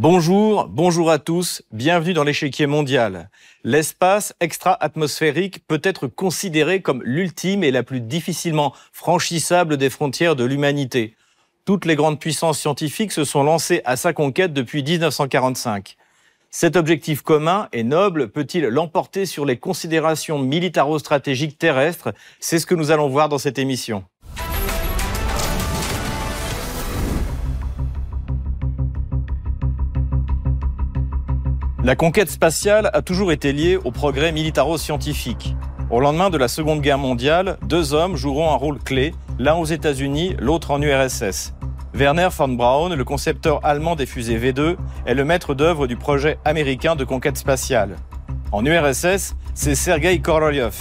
Bonjour, bonjour à tous, bienvenue dans l'échiquier mondial. L'espace extra-atmosphérique peut être considéré comme l'ultime et la plus difficilement franchissable des frontières de l'humanité. Toutes les grandes puissances scientifiques se sont lancées à sa conquête depuis 1945. Cet objectif commun et noble peut-il l'emporter sur les considérations militaro-stratégiques terrestres? C'est ce que nous allons voir dans cette émission. La conquête spatiale a toujours été liée au progrès militaro-scientifique. Au lendemain de la Seconde Guerre mondiale, deux hommes joueront un rôle clé, l'un aux États-Unis, l'autre en URSS. Werner von Braun, le concepteur allemand des fusées V2, est le maître d'œuvre du projet américain de conquête spatiale. En URSS, c'est Sergei Korolev,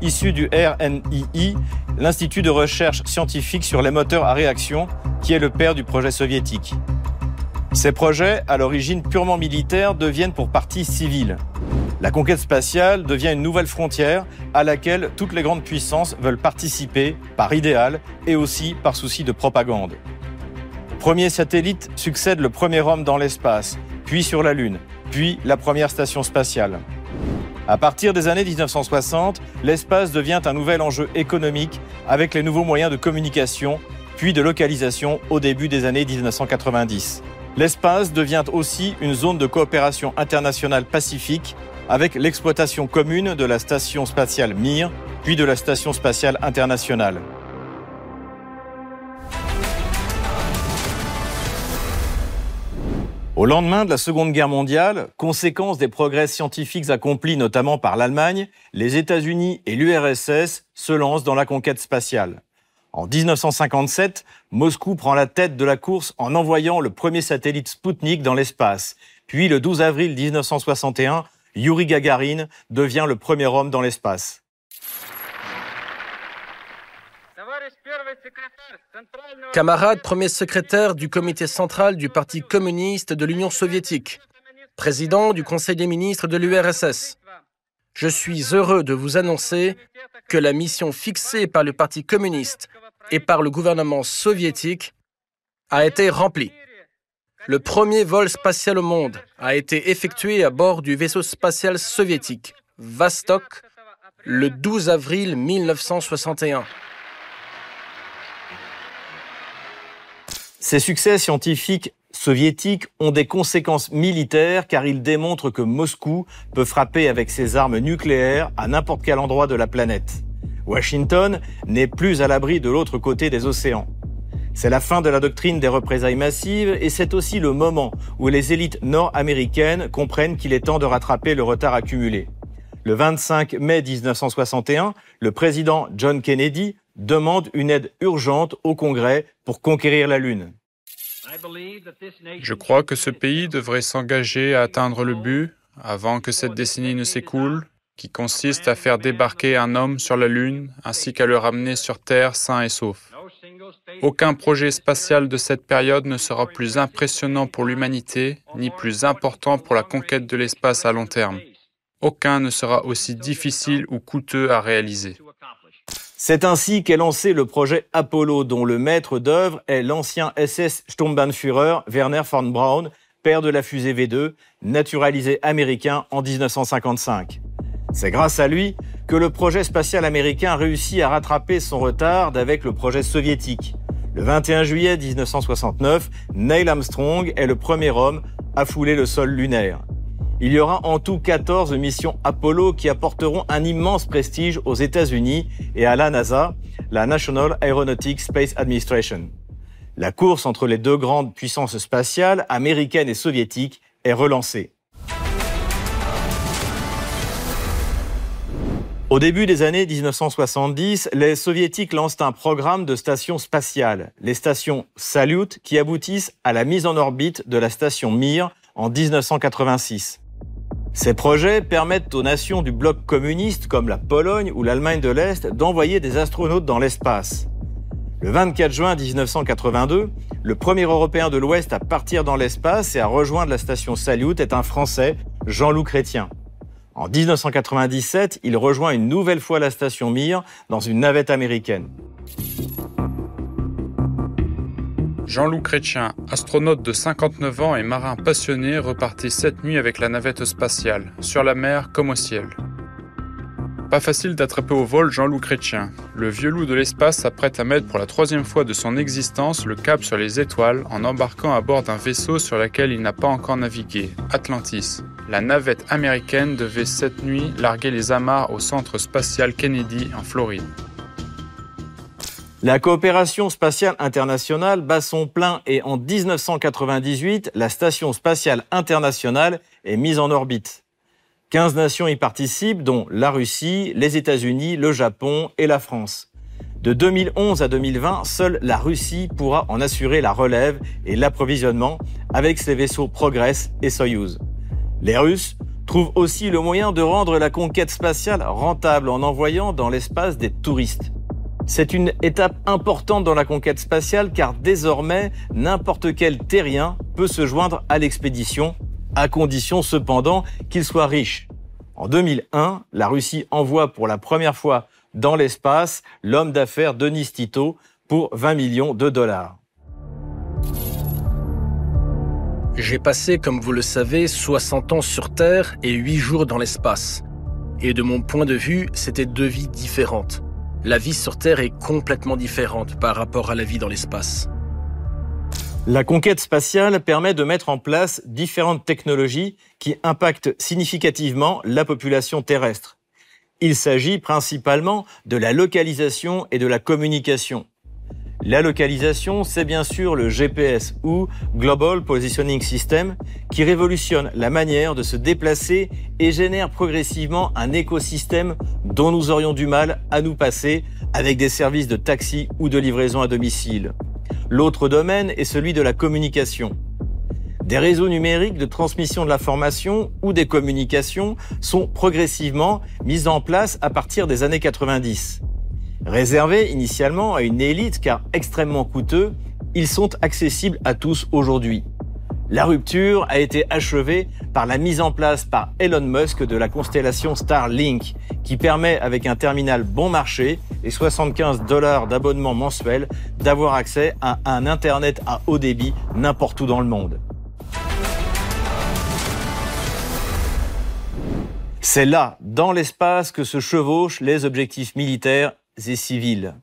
issu du RNII, l'Institut de recherche scientifique sur les moteurs à réaction, qui est le père du projet soviétique. Ces projets, à l'origine purement militaire, deviennent pour partie civils. La conquête spatiale devient une nouvelle frontière à laquelle toutes les grandes puissances veulent participer par idéal et aussi par souci de propagande. Premier satellite succède le premier homme dans l'espace, puis sur la Lune, puis la première station spatiale. À partir des années 1960, l'espace devient un nouvel enjeu économique avec les nouveaux moyens de communication, puis de localisation au début des années 1990. L'espace devient aussi une zone de coopération internationale pacifique avec l'exploitation commune de la station spatiale Mir, puis de la station spatiale internationale. Au lendemain de la Seconde Guerre mondiale, conséquence des progrès scientifiques accomplis notamment par l'Allemagne, les États-Unis et l'URSS se lancent dans la conquête spatiale. En 1957, Moscou prend la tête de la course en envoyant le premier satellite Sputnik dans l'espace. Puis le 12 avril 1961, Yuri Gagarin devient le premier homme dans l'espace. Camarade premier secrétaire du comité central du Parti communiste de l'Union soviétique, président du Conseil des ministres de l'URSS, je suis heureux de vous annoncer que la mission fixée par le Parti communiste et par le gouvernement soviétique a été remplie. Le premier vol spatial au monde a été effectué à bord du vaisseau spatial soviétique Vostok le 12 avril 1961. Ces succès scientifiques soviétiques ont des conséquences militaires car ils démontrent que Moscou peut frapper avec ses armes nucléaires à n'importe quel endroit de la planète. Washington n'est plus à l'abri de l'autre côté des océans. C'est la fin de la doctrine des représailles massives et c'est aussi le moment où les élites nord-américaines comprennent qu'il est temps de rattraper le retard accumulé. Le 25 mai 1961, le président John Kennedy demande une aide urgente au Congrès pour conquérir la Lune. Je crois que ce pays devrait s'engager à atteindre le but avant que cette décennie ne s'écoule, qui consiste à faire débarquer un homme sur la Lune ainsi qu'à le ramener sur Terre sain et sauf. Aucun projet spatial de cette période ne sera plus impressionnant pour l'humanité ni plus important pour la conquête de l'espace à long terme. Aucun ne sera aussi difficile ou coûteux à réaliser. C'est ainsi qu'est lancé le projet Apollo, dont le maître d'œuvre est l'ancien SS Sturmbannführer Werner von Braun, père de la fusée V2, naturalisé américain en 1955. C'est grâce à lui que le projet spatial américain réussit à rattraper son retard avec le projet soviétique. Le 21 juillet 1969, Neil Armstrong est le premier homme à fouler le sol lunaire. Il y aura en tout 14 missions Apollo qui apporteront un immense prestige aux États-Unis et à la NASA, la National Aeronautic Space Administration. La course entre les deux grandes puissances spatiales, américaines et soviétiques, est relancée. Au début des années 1970, les soviétiques lancent un programme de stations spatiales, les stations Salyut, qui aboutissent à la mise en orbite de la station Mir en 1986. Ces projets permettent aux nations du bloc communiste, comme la Pologne ou l'Allemagne de l'Est, d'envoyer des astronautes dans l'espace. Le 24 juin 1982, le premier Européen de l'Ouest à partir dans l'espace et à rejoindre la station Salyut est un Français, Jean-Loup Chrétien. En 1997, il rejoint une nouvelle fois la station Mir dans une navette américaine. Jean-Loup Chrétien, astronaute de 59 ans et marin passionné, repartit cette nuit avec la navette spatiale, sur la mer comme au ciel. Pas facile d'attraper au vol Jean-Loup Chrétien. Le vieux loup de l'espace s'apprête à mettre pour la troisième fois de son existence le cap sur les étoiles en embarquant à bord d'un vaisseau sur lequel il n'a pas encore navigué, Atlantis. La navette américaine devait cette nuit larguer les amarres au centre spatial Kennedy en Floride. La coopération spatiale internationale bat son plein et en 1998, la Station spatiale internationale est mise en orbite. 15 nations y participent, dont la Russie, les États-Unis, le Japon et la France. De 2011 à 2020, seule la Russie pourra en assurer la relève et l'approvisionnement avec ses vaisseaux Progress et Soyuz. Les Russes trouvent aussi le moyen de rendre la conquête spatiale rentable en envoyant dans l'espace des touristes. C'est une étape importante dans la conquête spatiale car désormais, n'importe quel terrien peut se joindre à l'expédition, à condition cependant qu'il soit riche. En 2001, la Russie envoie pour la première fois dans l'espace l'homme d'affaires Denis Tito pour 20 millions de dollars. J'ai passé, comme vous le savez, 60 ans sur Terre et 8 jours dans l'espace. Et de mon point de vue, c'était deux vies différentes la vie sur Terre est complètement différente par rapport à la vie dans l'espace. La conquête spatiale permet de mettre en place différentes technologies qui impactent significativement la population terrestre. Il s'agit principalement de la localisation et de la communication. La localisation, c'est bien sûr le GPS ou Global Positioning System qui révolutionne la manière de se déplacer et génère progressivement un écosystème dont nous aurions du mal à nous passer avec des services de taxi ou de livraison à domicile. L'autre domaine est celui de la communication. Des réseaux numériques de transmission de l'information ou des communications sont progressivement mis en place à partir des années 90. Réservés initialement à une élite car extrêmement coûteux, ils sont accessibles à tous aujourd'hui. La rupture a été achevée par la mise en place par Elon Musk de la constellation Starlink, qui permet avec un terminal bon marché et 75 dollars d'abonnement mensuel d'avoir accès à un Internet à haut débit n'importe où dans le monde. C'est là, dans l'espace, que se chevauchent les objectifs militaires et civils.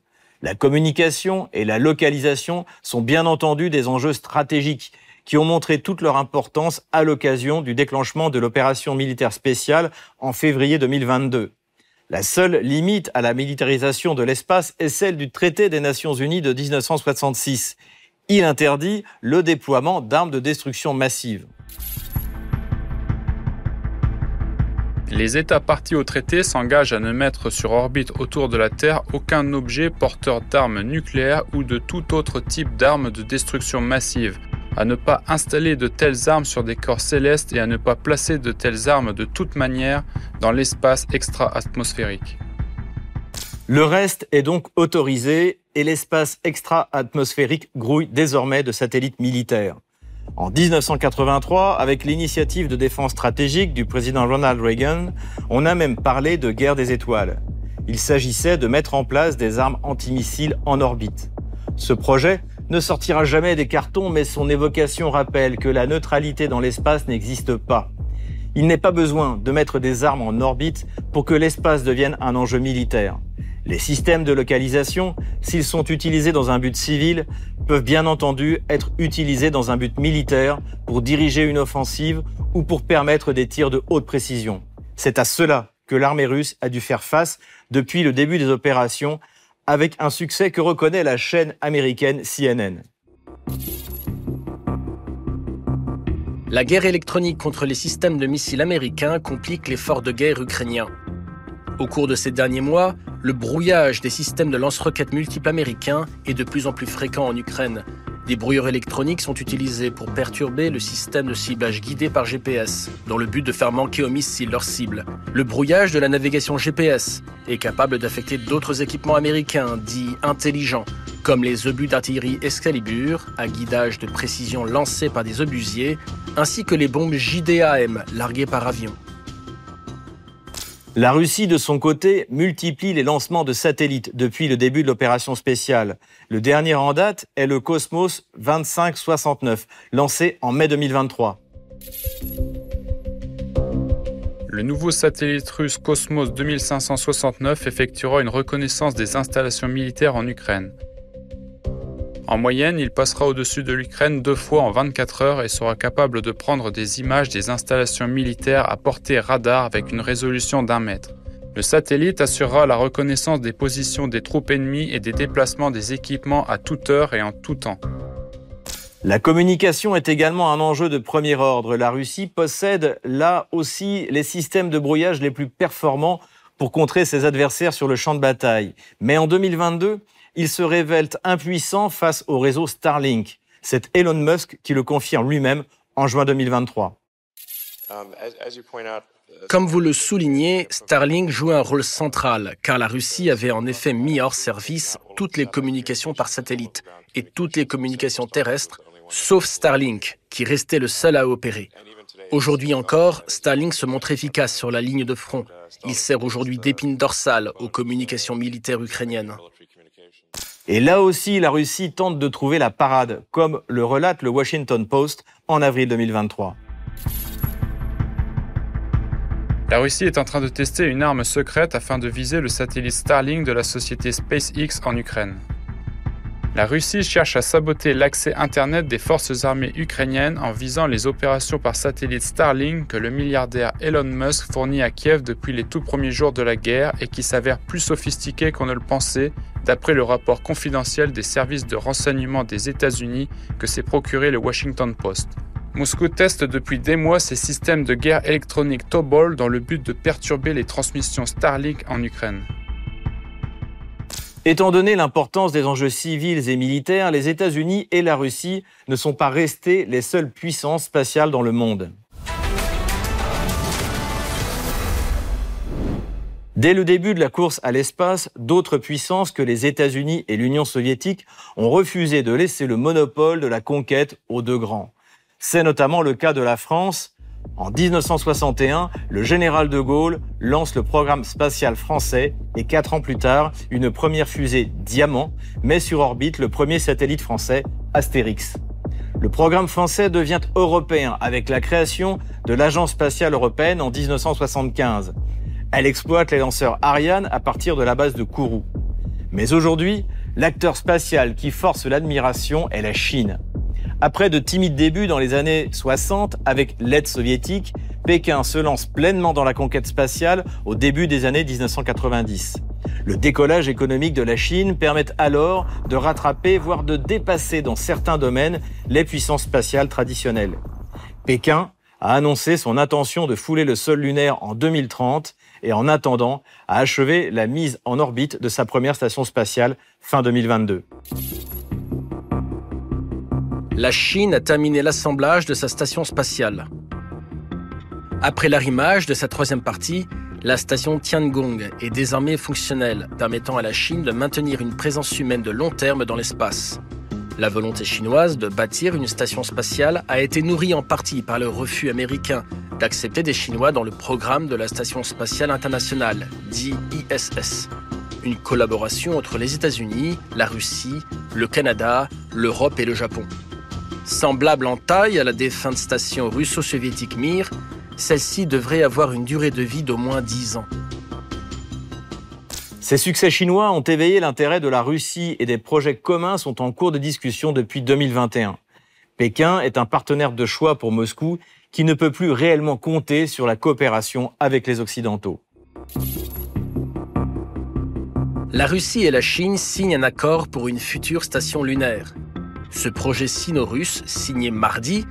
La communication et la localisation sont bien entendu des enjeux stratégiques qui ont montré toute leur importance à l'occasion du déclenchement de l'opération militaire spéciale en février 2022. La seule limite à la militarisation de l'espace est celle du traité des Nations Unies de 1966. Il interdit le déploiement d'armes de destruction massive. Les États partis au traité s'engagent à ne mettre sur orbite autour de la Terre aucun objet porteur d'armes nucléaires ou de tout autre type d'armes de destruction massive, à ne pas installer de telles armes sur des corps célestes et à ne pas placer de telles armes de toute manière dans l'espace extra-atmosphérique. Le reste est donc autorisé et l'espace extra-atmosphérique grouille désormais de satellites militaires. En 1983, avec l'initiative de défense stratégique du président Ronald Reagan, on a même parlé de guerre des étoiles. Il s'agissait de mettre en place des armes antimissiles en orbite. Ce projet ne sortira jamais des cartons, mais son évocation rappelle que la neutralité dans l'espace n'existe pas. Il n'est pas besoin de mettre des armes en orbite pour que l'espace devienne un enjeu militaire. Les systèmes de localisation, s'ils sont utilisés dans un but civil, peuvent bien entendu être utilisés dans un but militaire pour diriger une offensive ou pour permettre des tirs de haute précision. C'est à cela que l'armée russe a dû faire face depuis le début des opérations avec un succès que reconnaît la chaîne américaine CNN. La guerre électronique contre les systèmes de missiles américains complique l'effort de guerre ukrainien. Au cours de ces derniers mois, le brouillage des systèmes de lance-roquettes multiples américains est de plus en plus fréquent en Ukraine. Des brouilleurs électroniques sont utilisés pour perturber le système de ciblage guidé par GPS, dans le but de faire manquer aux missiles leur cible. Le brouillage de la navigation GPS est capable d'affecter d'autres équipements américains dits intelligents, comme les obus d'artillerie Excalibur, à guidage de précision lancés par des obusiers, ainsi que les bombes JDAM larguées par avion. La Russie, de son côté, multiplie les lancements de satellites depuis le début de l'opération spéciale. Le dernier en date est le Cosmos 2569, lancé en mai 2023. Le nouveau satellite russe Cosmos 2569 effectuera une reconnaissance des installations militaires en Ukraine. En moyenne, il passera au-dessus de l'Ukraine deux fois en 24 heures et sera capable de prendre des images des installations militaires à portée radar avec une résolution d'un mètre. Le satellite assurera la reconnaissance des positions des troupes ennemies et des déplacements des équipements à toute heure et en tout temps. La communication est également un enjeu de premier ordre. La Russie possède là aussi les systèmes de brouillage les plus performants pour contrer ses adversaires sur le champ de bataille. Mais en 2022, il se révèle impuissant face au réseau Starlink. C'est Elon Musk qui le confirme lui-même en juin 2023. Um, Comme vous le soulignez, Starlink joue un rôle central, car la Russie avait en effet mis hors service toutes les communications par satellite et toutes les communications terrestres, sauf Starlink, qui restait le seul à opérer. Aujourd'hui encore, Starlink se montre efficace sur la ligne de front. Il sert aujourd'hui d'épine dorsale aux communications militaires ukrainiennes. Et là aussi, la Russie tente de trouver la parade, comme le relate le Washington Post en avril 2023. La Russie est en train de tester une arme secrète afin de viser le satellite Starlink de la société SpaceX en Ukraine. La Russie cherche à saboter l'accès Internet des forces armées ukrainiennes en visant les opérations par satellite Starlink que le milliardaire Elon Musk fournit à Kiev depuis les tout premiers jours de la guerre et qui s'avèrent plus sophistiquées qu'on ne le pensait, d'après le rapport confidentiel des services de renseignement des États-Unis que s'est procuré le Washington Post. Moscou teste depuis des mois ses systèmes de guerre électronique Tobol dans le but de perturber les transmissions Starlink en Ukraine. Étant donné l'importance des enjeux civils et militaires, les États-Unis et la Russie ne sont pas restés les seules puissances spatiales dans le monde. Dès le début de la course à l'espace, d'autres puissances que les États-Unis et l'Union soviétique ont refusé de laisser le monopole de la conquête aux deux grands. C'est notamment le cas de la France, en 1961, le général de Gaulle lance le programme spatial français et quatre ans plus tard, une première fusée Diamant met sur orbite le premier satellite français, Astérix. Le programme français devient européen avec la création de l'Agence spatiale européenne en 1975. Elle exploite les lanceurs Ariane à partir de la base de Kourou. Mais aujourd'hui, l'acteur spatial qui force l'admiration est la Chine. Après de timides débuts dans les années 60 avec l'aide soviétique, Pékin se lance pleinement dans la conquête spatiale au début des années 1990. Le décollage économique de la Chine permet alors de rattraper, voire de dépasser dans certains domaines les puissances spatiales traditionnelles. Pékin a annoncé son intention de fouler le sol lunaire en 2030 et en attendant a achevé la mise en orbite de sa première station spatiale fin 2022 la Chine a terminé l'assemblage de sa station spatiale. Après l'arrimage de sa troisième partie, la station Tiangong est désormais fonctionnelle, permettant à la Chine de maintenir une présence humaine de long terme dans l'espace. La volonté chinoise de bâtir une station spatiale a été nourrie en partie par le refus américain d'accepter des Chinois dans le programme de la Station spatiale internationale, dit ISS. Une collaboration entre les États-Unis, la Russie, le Canada, l'Europe et le Japon. Semblable en taille à la défunte station russo-soviétique Mir, celle-ci devrait avoir une durée de vie d'au moins 10 ans. Ces succès chinois ont éveillé l'intérêt de la Russie et des projets communs sont en cours de discussion depuis 2021. Pékin est un partenaire de choix pour Moscou qui ne peut plus réellement compter sur la coopération avec les Occidentaux. La Russie et la Chine signent un accord pour une future station lunaire. Ce projet sino-russe, signé mardi,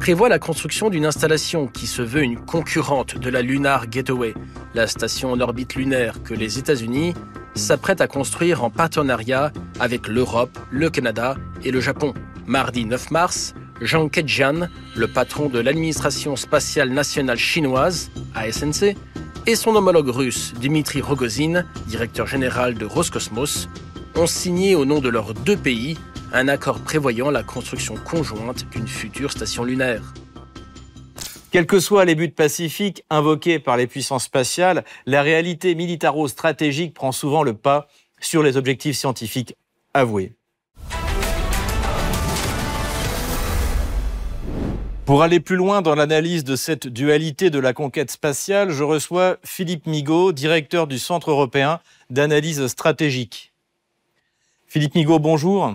prévoit la construction d'une installation qui se veut une concurrente de la Lunar Gateway, la station en orbite lunaire que les États-Unis s'apprêtent à construire en partenariat avec l'Europe, le Canada et le Japon. Mardi 9 mars, Zhang Kejian, le patron de l'administration spatiale nationale chinoise, ASNC, et son homologue russe, Dmitri Rogozin, directeur général de Roscosmos, ont signé au nom de leurs deux pays un accord prévoyant la construction conjointe d'une future station lunaire. Quels que soient les buts pacifiques invoqués par les puissances spatiales, la réalité militaro-stratégique prend souvent le pas sur les objectifs scientifiques avoués. Pour aller plus loin dans l'analyse de cette dualité de la conquête spatiale, je reçois Philippe Migaud, directeur du Centre européen d'analyse stratégique. Philippe Migaud, bonjour.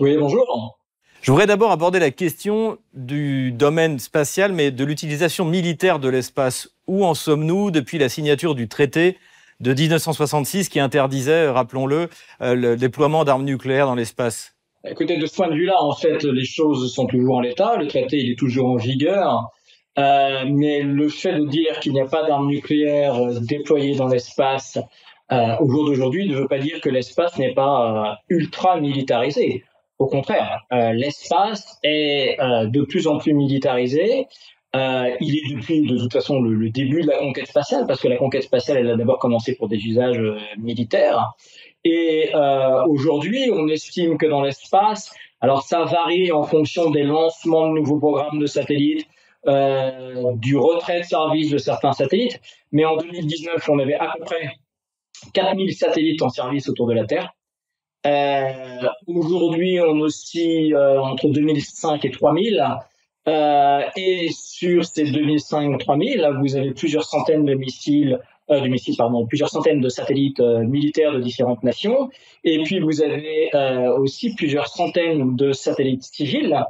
Oui, bonjour. Je voudrais d'abord aborder la question du domaine spatial, mais de l'utilisation militaire de l'espace. Où en sommes-nous depuis la signature du traité de 1966 qui interdisait, rappelons-le, euh, le déploiement d'armes nucléaires dans l'espace? Écoutez, de ce point de vue-là, en fait, les choses sont toujours en l'état. Le traité, il est toujours en vigueur. Euh, mais le fait de dire qu'il n'y a pas d'armes nucléaires euh, déployées dans l'espace au jour d'aujourd'hui ne veut pas dire que l'espace n'est pas ultra militarisé. Au contraire, euh, l'espace est euh, de plus en plus militarisé. Euh, il est depuis de toute façon le, début de la conquête spatiale, parce que la conquête spatiale, elle a d'abord commencé pour des usages militaires. Et aujourd'hui, on estime que dans l'espace, alors ça varie en fonction des lancements de nouveaux programmes de satellites, du retrait de service de certains satellites, mais en 2019, on avait à peu près 4000 satellites en service autour de la Terre. Euh, Aujourd'hui, on oscille euh, entre 2005 et 3000. Euh, et sur ces 2005-3000, vous avez plusieurs centaines de missiles, euh, de missiles, pardon, plusieurs centaines de satellites militaires de différentes nations. Et puis vous avez euh, aussi plusieurs centaines de satellites civils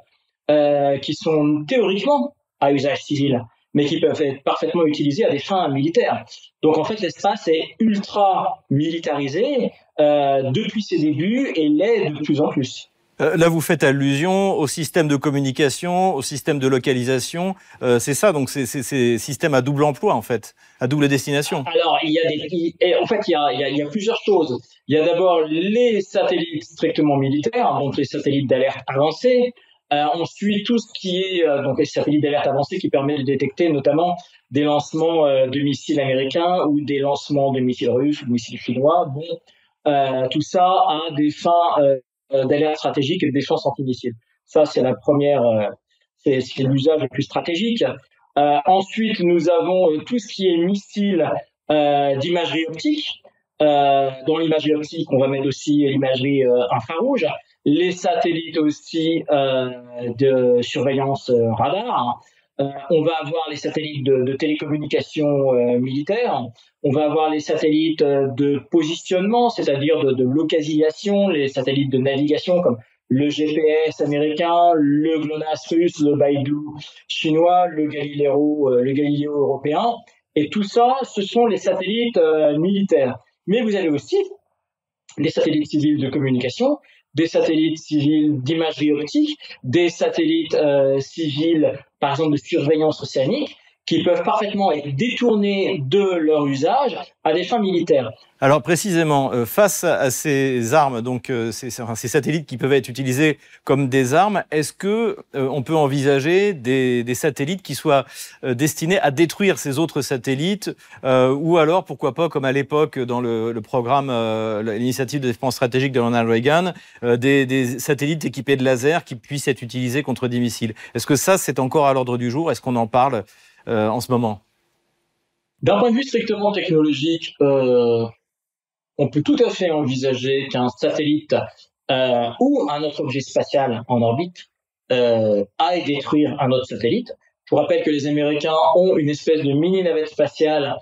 qui sont théoriquement à usage civil mais qui peuvent être parfaitement utilisés à des fins militaires. Donc en fait, l'espace est ultra militarisé depuis ses débuts et l'est de plus en plus. Euh, là, vous faites allusion au système de communication, au système de localisation. Euh, c'est ça, donc c'est ces systèmes à double emploi, en fait, à double destination. Alors, il y a des, en fait, il y a, il y a plusieurs choses. Il y a d'abord les satellites strictement militaires, donc les satellites d'alerte avancés. Euh, on suit tout ce qui est euh, donc les satellites d'alerte avancés qui permet de détecter notamment des lancements euh, de missiles américains ou des lancements de missiles russes ou de missiles chinois. Bon, euh, tout ça a des fins d'alerte stratégique et de défense anti-missiles. Ça, c'est la première, c'est l'usage le plus stratégique. ensuite, nous avons tout ce qui est missiles d'imagerie optique. dans l'imagerie optique, on va mettre aussi l'imagerie infrarouge les satellites aussi euh, de surveillance euh, radar. Euh, on va avoir les satellites de, de télécommunication euh, militaire, on va avoir les satellites de positionnement, c'est-à-dire de, de, localisation, les satellites de navigation comme le GPS américain, le GLONASS russe, le Baidu chinois, le Galileo, le Galileo européen. Et tout ça, ce sont les satellites militaires. Mais vous avez aussi les satellites civils de communication des satellites civils d'imagerie optique, des satellites euh, civils, par exemple, de surveillance océanique, qui peuvent parfaitement être détournés de leur usage à des fins militaires. Alors précisément, euh, face à ces armes, donc euh, ces, satellites qui peuvent être utilisés comme des armes, est-ce que euh, on peut envisager des, satellites qui soient destinés à détruire ces autres satellites, ou alors pourquoi pas, comme à l'époque dans le, le programme, l'initiative de défense stratégique de Ronald Reagan, des, des, satellites équipés de lasers qui puissent être utilisés contre des missiles. Est-ce que ça c'est encore à l'ordre du jour? Est-ce qu'on en parle euh, en ce moment D'un point de vue strictement technologique, euh, on peut tout à fait envisager qu'un satellite euh, ou un autre objet spatial en orbite aille détruire un autre satellite. Je vous rappelle que les Américains ont une espèce de mini navette spatiale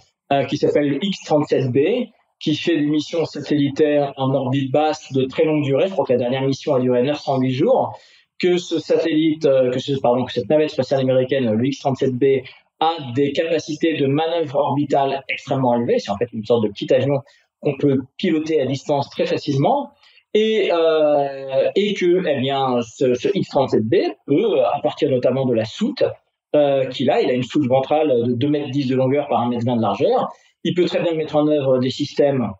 qui s'appelle le X-37B, qui fait des missions satellitaires en orbite basse de très longue durée. Je crois que la dernière mission a duré 908 jours. Que ce satellite, que que cette navette spatiale américaine, le X-37B, a des capacités de manœuvre orbitale extrêmement élevées. C'est en fait une sorte de petit avion qu'on peut piloter à distance très facilement. Et, euh, et que eh bien, ce, ce X-37B peut, à partir notamment de la soute euh, qu'il a, il a une soute ventrale de 2 mètres 10 de longueur par 1 mètre 20 de largeur, il peut très bien mettre en œuvre des systèmes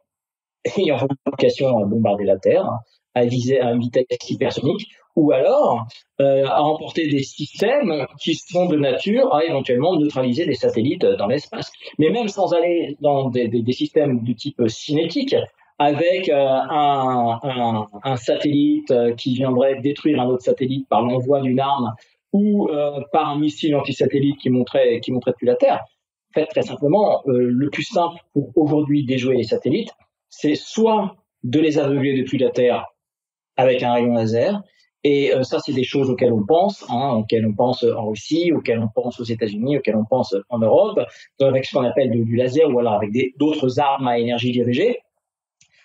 ayant vocation à bombarder la Terre, à viser à une vitesse hypersonique, ou alors euh, à emporter des systèmes qui sont de nature à éventuellement neutraliser des satellites dans l'espace. Mais même sans aller dans des, des, systèmes du type cinétique, avec euh, un, satellite euh, qui viendrait détruire un autre satellite par l'envoi d'une arme ou par un missile anti-satellite qui montrait, qui montrait depuis la Terre. En fait, très simplement, le plus simple pour aujourd'hui déjouer les satellites, c'est soit de les aveugler depuis la Terre avec un rayon laser, et euh, ça, c'est des choses auxquelles on pense, hein, auxquelles on pense en Russie, auxquelles on pense aux États-Unis, auxquelles on pense en Europe, avec ce qu'on appelle du, laser ou alors avec d'autres armes à énergie dirigée.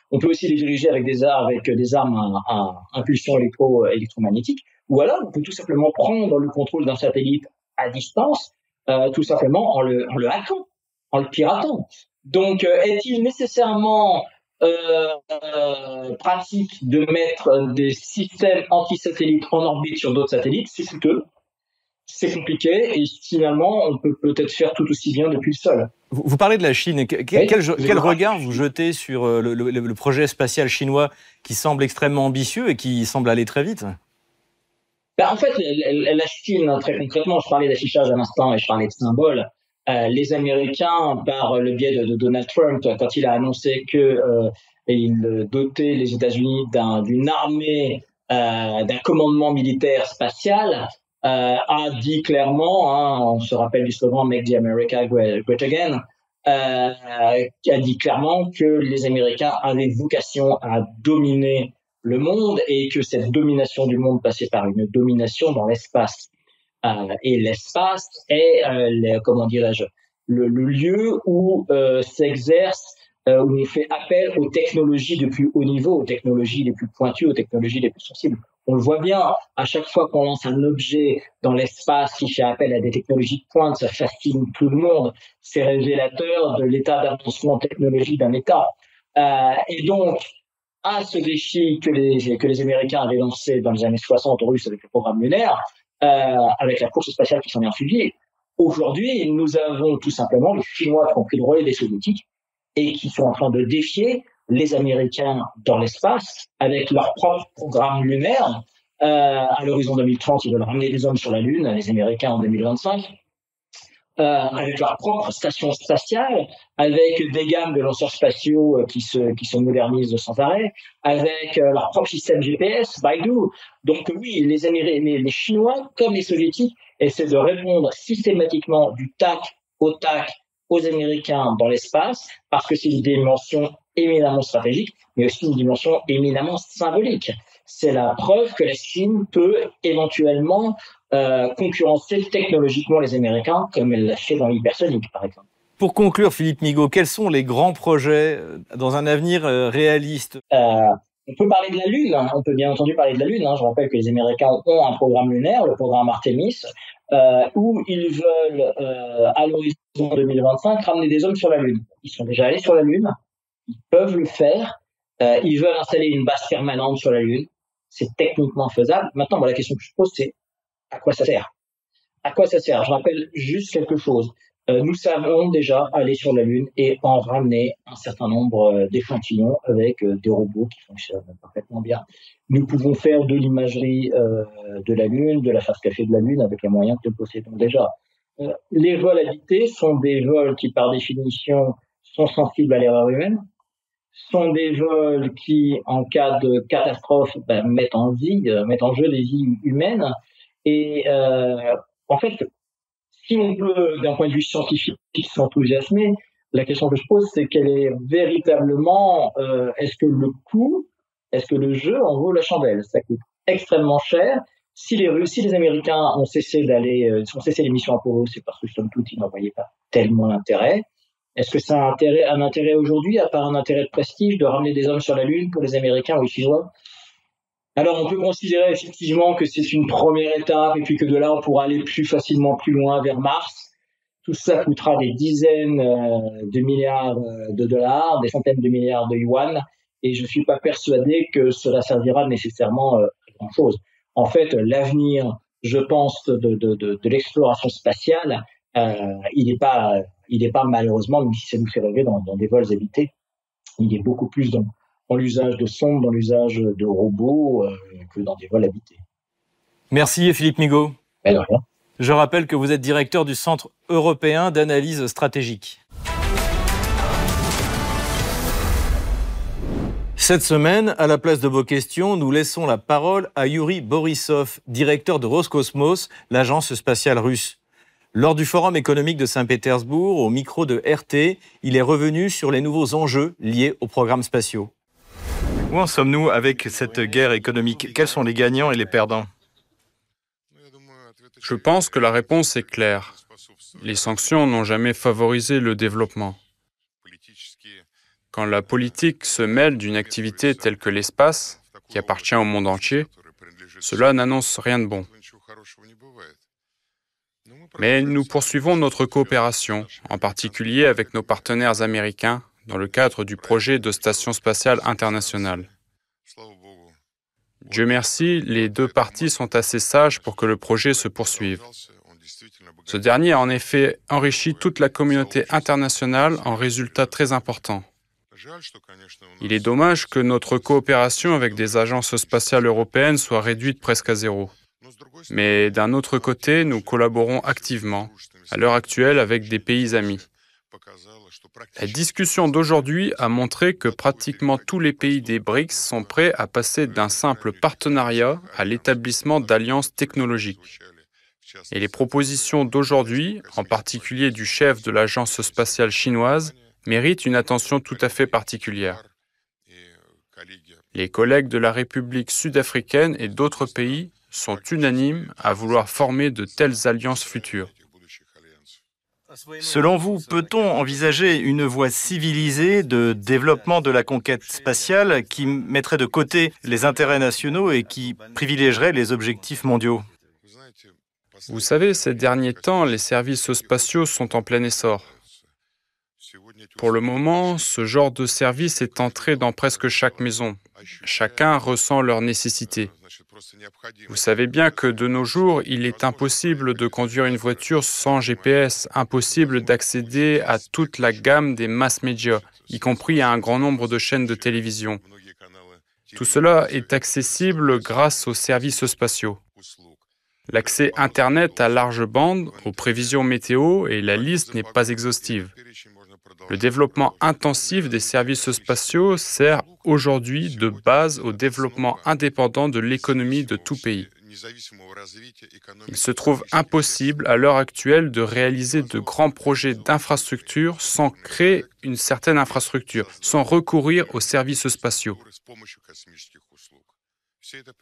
On peut aussi les diriger avec des armes, à, impulsion électro, électromagnétique, ou alors on peut tout simplement prendre le contrôle d'un satellite à distance, euh, tout simplement en le, hackant, en le piratant. Donc, euh, est-il nécessairement euh, euh, pratique de mettre des systèmes anti-satellites en orbite sur d'autres satellites, c'est coûteux, c'est compliqué et finalement on peut peut-être faire tout aussi bien depuis le sol. Vous, parlez de la Chine. Quel, quel, regard vous jetez sur euh, le, projet spatial chinois qui semble extrêmement ambitieux et qui semble aller très vite? Ben, En fait, la Chine, très concrètement, je parlais d'affichage à l'instant et je parlais de symboles. Euh, les Américains, par le biais de, Donald Trump, quand il a annoncé que euh, il dotait les États-Unis d'une armée, euh, d'un commandement militaire spatial, a dit clairement, hein, on se rappelle du slogan Make the America Great, Again, a dit clairement que les Américains avaient vocation à dominer le monde et que cette domination du monde passait par une domination dans l'espace. Euh, et l'espace est, euh, comment dirais-je, le, le, lieu où euh, s'exerce où on fait appel aux technologies de plus haut niveau, aux technologies les plus pointues, aux technologies les plus sensibles. On le voit bien, à chaque fois qu'on lance un objet dans l'espace qui fait appel à des technologies de pointe, ça fascine tout le monde. C'est révélateur de l'état d'avancement technologique d'un État. Euh, et donc, à ce défi que les, que les Américains avaient lancé dans les années 60 aux Russes avec le programme lunaire, euh, avec la course spatiale qui s'en est ensuivie. Aujourd'hui, nous avons tout simplement les Chinois qui ont pris le relais des Soviétiques et qui sont en train de défier les Américains dans l'espace avec leur propre programme lunaire. Euh, à l'horizon 2030, ils veulent ramener des hommes sur la Lune, les Américains en 2025. Euh, avec leur propre station spatiale, avec des gammes de lanceurs spatiaux euh, qui se qui se modernisent sans arrêt, avec euh, leur propre système GPS, Baidu. Donc oui, les Américains, les Chinois comme les Soviétiques essaient de répondre systématiquement du tac au tac aux Américains dans l'espace parce que c'est une dimension éminemment stratégique, mais aussi une dimension éminemment symbolique. C'est la preuve que la Chine peut éventuellement euh, concurrencer technologiquement les Américains, comme elle l'a fait dans l'hypersonique, par exemple. Pour conclure, Philippe Migaud, quels sont les grands projets euh, dans un avenir euh, réaliste? On peut parler de la Lune, hein. on peut bien entendu parler de la Lune. Hein. Je rappelle que les Américains ont un programme lunaire, le programme Artemis, où ils veulent, à l'horizon 2025, ramener des hommes sur la Lune. Ils sont déjà allés sur la Lune, ils peuvent le faire, ils veulent installer une base permanente sur la Lune. C'est techniquement faisable. Maintenant, la question que je pose, c'est à quoi ça sert? À quoi ça sert? Je rappelle juste quelque chose. Euh, nous savons déjà aller sur la Lune et en ramener un certain nombre euh, d'échantillons avec euh, des robots qui fonctionnent parfaitement bien. Nous pouvons faire de l'imagerie de la Lune, de la face cachée de la Lune avec les moyens que nous possédons déjà. les vols habités sont des vols qui, par définition, sont sensibles à l'erreur humaine, sont des vols qui, en cas de catastrophe, ben, mettent en vie, mettent en jeu des vies humaines et euh, en fait, si on peut, d'un point de vue scientifique, s'enthousiasmer, la question que je pose, c'est quelle est véritablement, euh, est-ce que le coût, est-ce que le jeu en vaut la chandelle? Ça coûte extrêmement cher. Si les Russes, si les Américains ont cessé d'aller, euh, ont cessé les missions Apollo, c'est parce que somme toute, ils n'en voyaient pas tellement l'intérêt. Est-ce que ça a intérêt, un intérêt aujourd'hui, à part un intérêt de prestige, de ramener des hommes sur la Lune pour les Américains ou les Chinois? Alors on peut considérer effectivement que c'est une première étape et puis que de là on pourra aller plus facilement plus loin vers Mars. Tout ça coûtera des dizaines euh, de milliards euh, de dollars, des centaines de milliards de yuan et je suis pas persuadé que cela servira nécessairement euh, à grand chose. En fait, l'avenir, je pense, de, de, l'exploration spatiale, il n'est pas, pas malheureusement, même si ça nous fait rêver dans, dans des vols habités, il est beaucoup plus dans dans l'usage de sondes, dans l'usage de robots euh, que dans des vols habités. Merci Philippe Migaud. Je rappelle que vous êtes directeur du Centre européen d'analyse stratégique. Cette semaine, à la place de vos questions, nous laissons la parole à Yuri Borisov, directeur de Roscosmos, l'agence spatiale russe. Lors du Forum économique de Saint-Pétersbourg, au micro de RT, il est revenu sur les nouveaux enjeux liés aux programmes spatiaux. Où en sommes-nous avec cette guerre économique? Quels sont les gagnants et les perdants? Je pense que la réponse est claire. Les sanctions n'ont jamais favorisé le développement. Quand la politique se mêle d'une activité telle que l'espace, qui appartient au monde entier, cela n'annonce rien de bon. Mais nous poursuivons notre coopération, en particulier avec nos partenaires américains, dans le cadre du projet de station spatiale internationale. Dieu merci, les deux parties sont assez sages pour que le projet se poursuive. Ce dernier a en effet enrichi toute la communauté internationale en résultats très importants. Il est dommage que notre coopération avec des agences spatiales européennes soit réduite presque à zéro. Mais d'un autre côté, nous collaborons activement, à l'heure actuelle, avec des pays amis. La discussion d'aujourd'hui a montré que pratiquement tous les pays des BRICS sont prêts à passer d'un simple partenariat à l'établissement d'alliances technologiques. Et les propositions d'aujourd'hui, en particulier du chef de l'agence spatiale chinoise, mérite une attention tout à fait particulière. Les collègues de la République sud-africaine et d'autres pays sont unanimes à vouloir former de telles alliances futures. Selon vous, peut-on envisager une voie civilisée de développement de la conquête spatiale qui mettrait de côté les intérêts nationaux et qui privilégierait les objectifs mondiaux Vous savez, ces derniers temps, les services spatiaux sont en plein essor. Pour le moment, ce genre de service est entré dans presque chaque maison. Chacun ressent leur nécessité. Vous savez bien que de nos jours, il est impossible de conduire une voiture sans GPS, impossible d'accéder à toute la gamme des mass médias, y compris à un grand nombre de chaînes de télévision. Tout cela est accessible grâce aux services spatiaux. L'accès Internet à large bande, aux prévisions météo et la liste n'est pas exhaustive. Le développement intensif des services spatiaux sert aujourd'hui de base au développement indépendant de l'économie de tout pays. Il se trouve impossible à l'heure actuelle de réaliser de grands projets d'infrastructure sans créer une certaine infrastructure, sans recourir aux services spatiaux.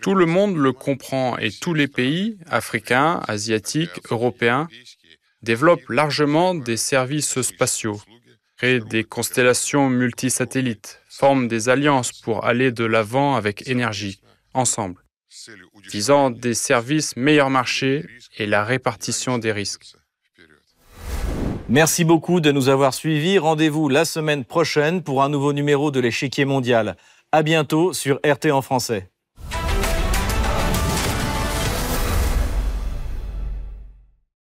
Tout le monde le comprend et tous les pays, africains, asiatiques, européens, développent largement des services spatiaux créent des constellations multisatellites, forment des alliances pour aller de l'avant avec énergie, ensemble, visant des services meilleur marché et la répartition des risques. Merci beaucoup de nous avoir suivis. Rendez-vous la semaine prochaine pour un nouveau numéro de l'échiquier mondial. À bientôt sur RT en français.